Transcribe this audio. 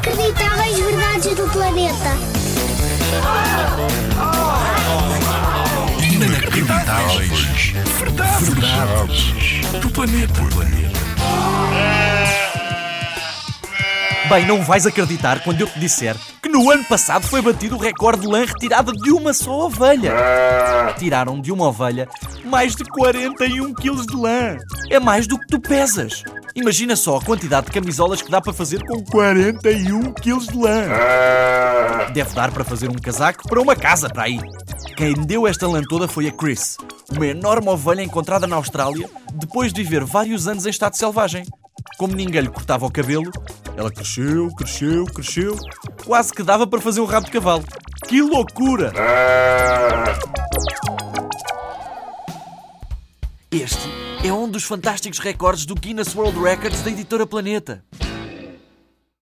Inacreditáveis verdades do planeta. Inacreditáveis. Verdades. Verdades. Do planeta. Bem, não vais acreditar quando eu te disser que no ano passado foi batido o recorde de lã retirada de uma só ovelha. Tiraram de uma ovelha mais de 41 quilos de lã. É mais do que tu pesas. Imagina só a quantidade de camisolas que dá para fazer com 41 quilos de lã. Deve dar para fazer um casaco para uma casa para aí. Quem deu esta lã toda foi a Chris, uma enorme ovelha encontrada na Austrália depois de viver vários anos em estado selvagem. Como ninguém lhe cortava o cabelo, ela cresceu, cresceu, cresceu, quase que dava para fazer um rabo de cavalo. Que loucura! Este é um dos fantásticos recordes do Guinness World Records da editora Planeta.